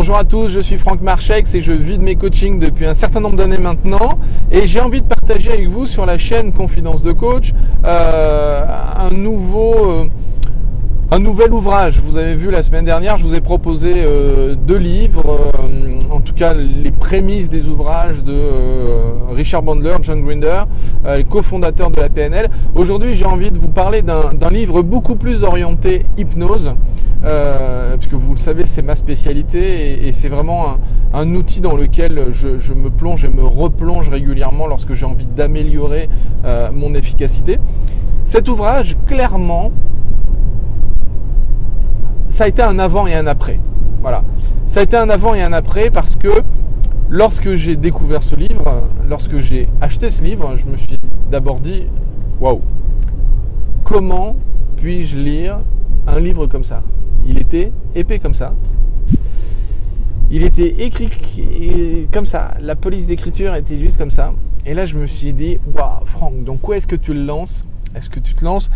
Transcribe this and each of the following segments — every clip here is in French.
Bonjour à tous, je suis Franck Marchex et je vis de mes coachings depuis un certain nombre d'années maintenant. Et j'ai envie de partager avec vous sur la chaîne Confidence de Coach euh, un nouveau... Euh, un nouvel ouvrage. Vous avez vu la semaine dernière, je vous ai proposé euh, deux livres, en tout cas les prémices des ouvrages de Richard Bandler, John Grinder, cofondateur de la PNL. Aujourd'hui, j'ai envie de vous parler d'un livre beaucoup plus orienté hypnose, euh, puisque vous le savez, c'est ma spécialité et, c'est vraiment un, outil dans lequel je, me plonge et me replonge régulièrement lorsque j'ai envie d'améliorer euh, mon efficacité. Cet ouvrage, clairement, ça a été un avant et un après. Voilà. Ça a été un avant et un après parce que lorsque j'ai découvert ce livre, lorsque j'ai acheté ce livre, je me suis d'abord dit waouh, comment puis-je lire un livre comme ça? Il était épais comme ça. Il était écrit comme ça. La police d'écriture était juste comme ça. Et là, je me suis dit, waouh, Franck, donc où est-ce que tu le lances? Est-ce que tu te lances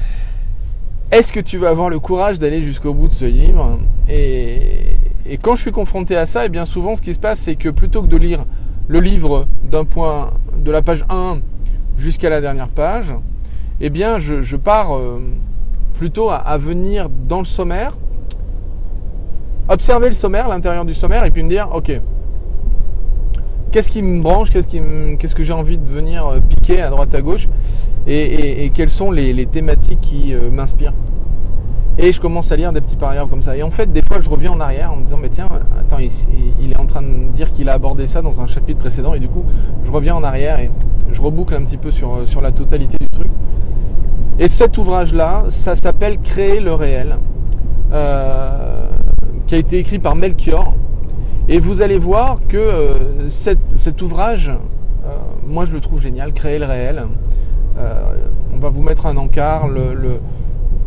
Est-ce que tu vas avoir le courage d'aller jusqu'au bout de ce livre et, quand je suis confronté à ça, et eh bien souvent, ce qui se passe, c'est que plutôt que de lire le livre d'un point de la page 1 jusqu'à la dernière page, eh bien, je, pars euh, plutôt à venir dans le sommaire observer le sommaire, l'intérieur du sommaire, et puis me dire, ok, qu'est-ce qui me branche, qu'est-ce, que j'ai envie de venir euh, piquer à droite à gauche, et, quelles sont les, thématiques qui euh, m'inspirent. Et je commence à lire des petits paragraphes comme ça. Et en fait, des fois, je reviens en arrière en me disant, mais tiens, attends, il, est en train de dire qu'il a abordé ça dans un chapitre précédent, et du coup, je reviens en arrière et je reboucle un petit peu sur, euh, sur la totalité du truc. Et cet ouvrage-là, ça s'appelle Créer le réel qui a été écrit par Melchior. Et vous allez voir que euh, cet, ouvrage, euh, moi je le trouve génial, Créer le réel. Euh, on va vous mettre un encart,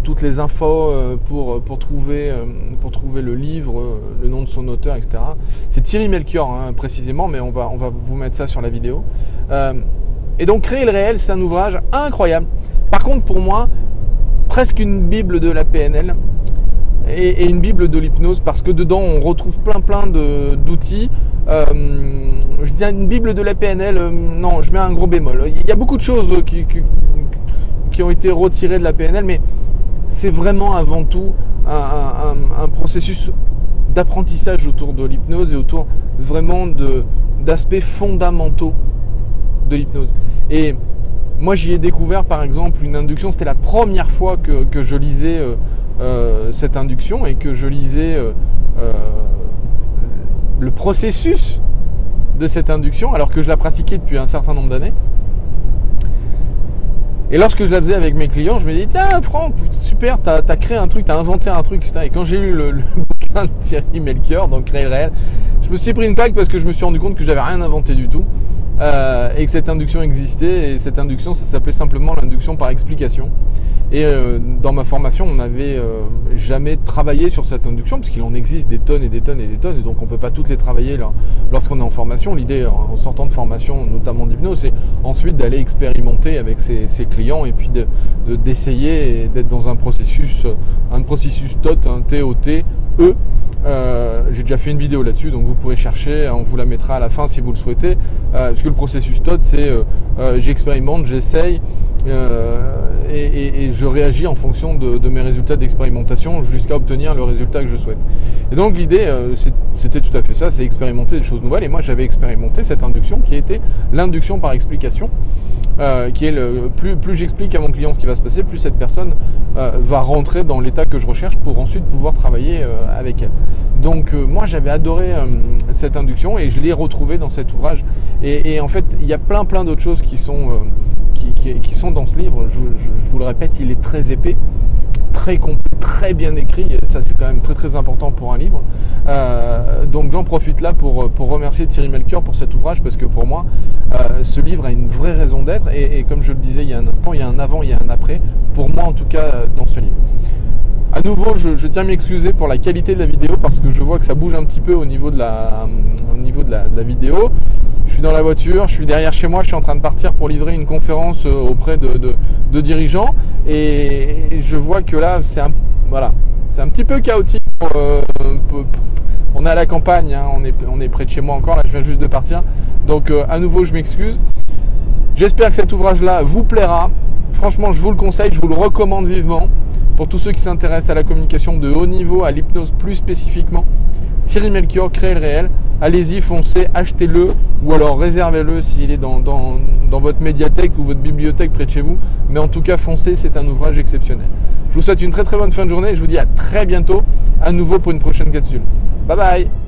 toutes les infos pour, pour, trouver, pour trouver le livre, le nom de son auteur, etc. C'est Thierry Melchior hein, précisément, mais on va, vous mettre ça sur la vidéo. et donc Créer le réel, c'est un ouvrage incroyable. Par contre, pour moi, presque une bible de la PNL et, une Bible de l'hypnose parce que dedans on retrouve plein plein d'outils. Euh, je dis une Bible de la PNL, euh, non, je mets un gros bémol. Il y a beaucoup de choses qui, qui, ont été retirées de la PNL, mais c'est vraiment avant tout un, processus d'apprentissage autour de l'hypnose et autour vraiment d'aspects fondamentaux de l'hypnose. Et moi j'y ai découvert par exemple une induction, c'était la première fois que, je lisais euh, euh, cette induction et que je lisais euh, euh, le processus de cette induction alors que je la pratiquais depuis un certain nombre d'années. Et lorsque je la faisais avec mes clients, je me disais, tiens Franck, super, t'as as créé un truc, t'as inventé un truc, Et quand j'ai lu le, bouquin de Thierry Melchior, donc Créer le réel, je me suis pris une plaque parce que je me suis rendu compte que j'avais rien inventé du tout. Et que cette induction existait, et cette induction, ça s'appelait simplement l'induction par explication. Et euh, dans ma formation, on n'avait euh, jamais travaillé sur cette induction, puisqu'il en existe des tonnes et des tonnes et des tonnes, et donc on ne peut pas toutes les travailler lorsqu'on est en formation. L'idée, en sortant de formation, notamment d'hypnose, c'est ensuite d'aller expérimenter avec ses, clients et puis d'essayer d'être dans un processus, un processus TOT, un T-O-T, E. Euh, j'ai déjà fait une vidéo là-dessus, donc vous pourrez chercher, on vous la mettra à la fin si vous le souhaitez, puisque le processus TOT, c'est j'expérimente, j'essaye, et, je réagis en fonction de, mes résultats d'expérimentation jusqu'à obtenir le résultat que je souhaite. Et donc l'idée, euh, c'était tout à fait ça, c'est expérimenter des choses nouvelles. Et moi, j'avais expérimenté cette induction qui était l'induction par explication. Euh, qui est le plus, j'explique à mon client ce qui va se passer, plus cette personne euh, va rentrer dans l'état que je recherche pour ensuite pouvoir travailler avec elle. Donc moi j'avais adoré cette induction et je l'ai retrouvée dans cet ouvrage. Et, en fait il y a plein plein d'autres choses qui sont qui, sont dans ce livre. Je, vous le répète, il est très épais, très complet, très bien écrit. Ça, c'est quand même très très important pour un livre. Euh, donc j'en profite là pour, pour remercier Thierry Melchior pour cet ouvrage parce que pour moi, euh, ce livre a une vraie raison d'être. Et, comme je le disais il y a un instant, il y a un avant, il y a un après. Pour moi, en tout cas, dans ce livre. À nouveau, je, tiens à m'excuser pour la qualité de la vidéo parce que je vois que ça bouge un petit peu au niveau de la, au niveau de la vidéo suis dans la voiture, je suis derrière chez moi, je suis en train de partir pour livrer une conférence euh, auprès de, dirigeants et je vois que là c'est un, voilà, c'est un petit peu chaotique pour, euh, On est à la campagne, hein, on, est, on est près de chez moi encore, là je viens juste de partir. Donc euh, à nouveau je m'excuse. J'espère que cet ouvrage-là vous plaira. Franchement, je vous le conseille, je vous le recommande vivement. Pour tous ceux qui s'intéressent à la communication de haut niveau, à l'hypnose plus spécifiquement, Thierry Melchior, Créer le réel. Allez-y, foncez, achetez-le ou alors réservez-le s'il est dans, votre médiathèque ou votre bibliothèque près de chez vous. Mais en tout cas, foncez, c'est un ouvrage exceptionnel. Je vous souhaite une très très bonne fin de journée je vous dis à très bientôt à nouveau pour une prochaine capsule. Bye bye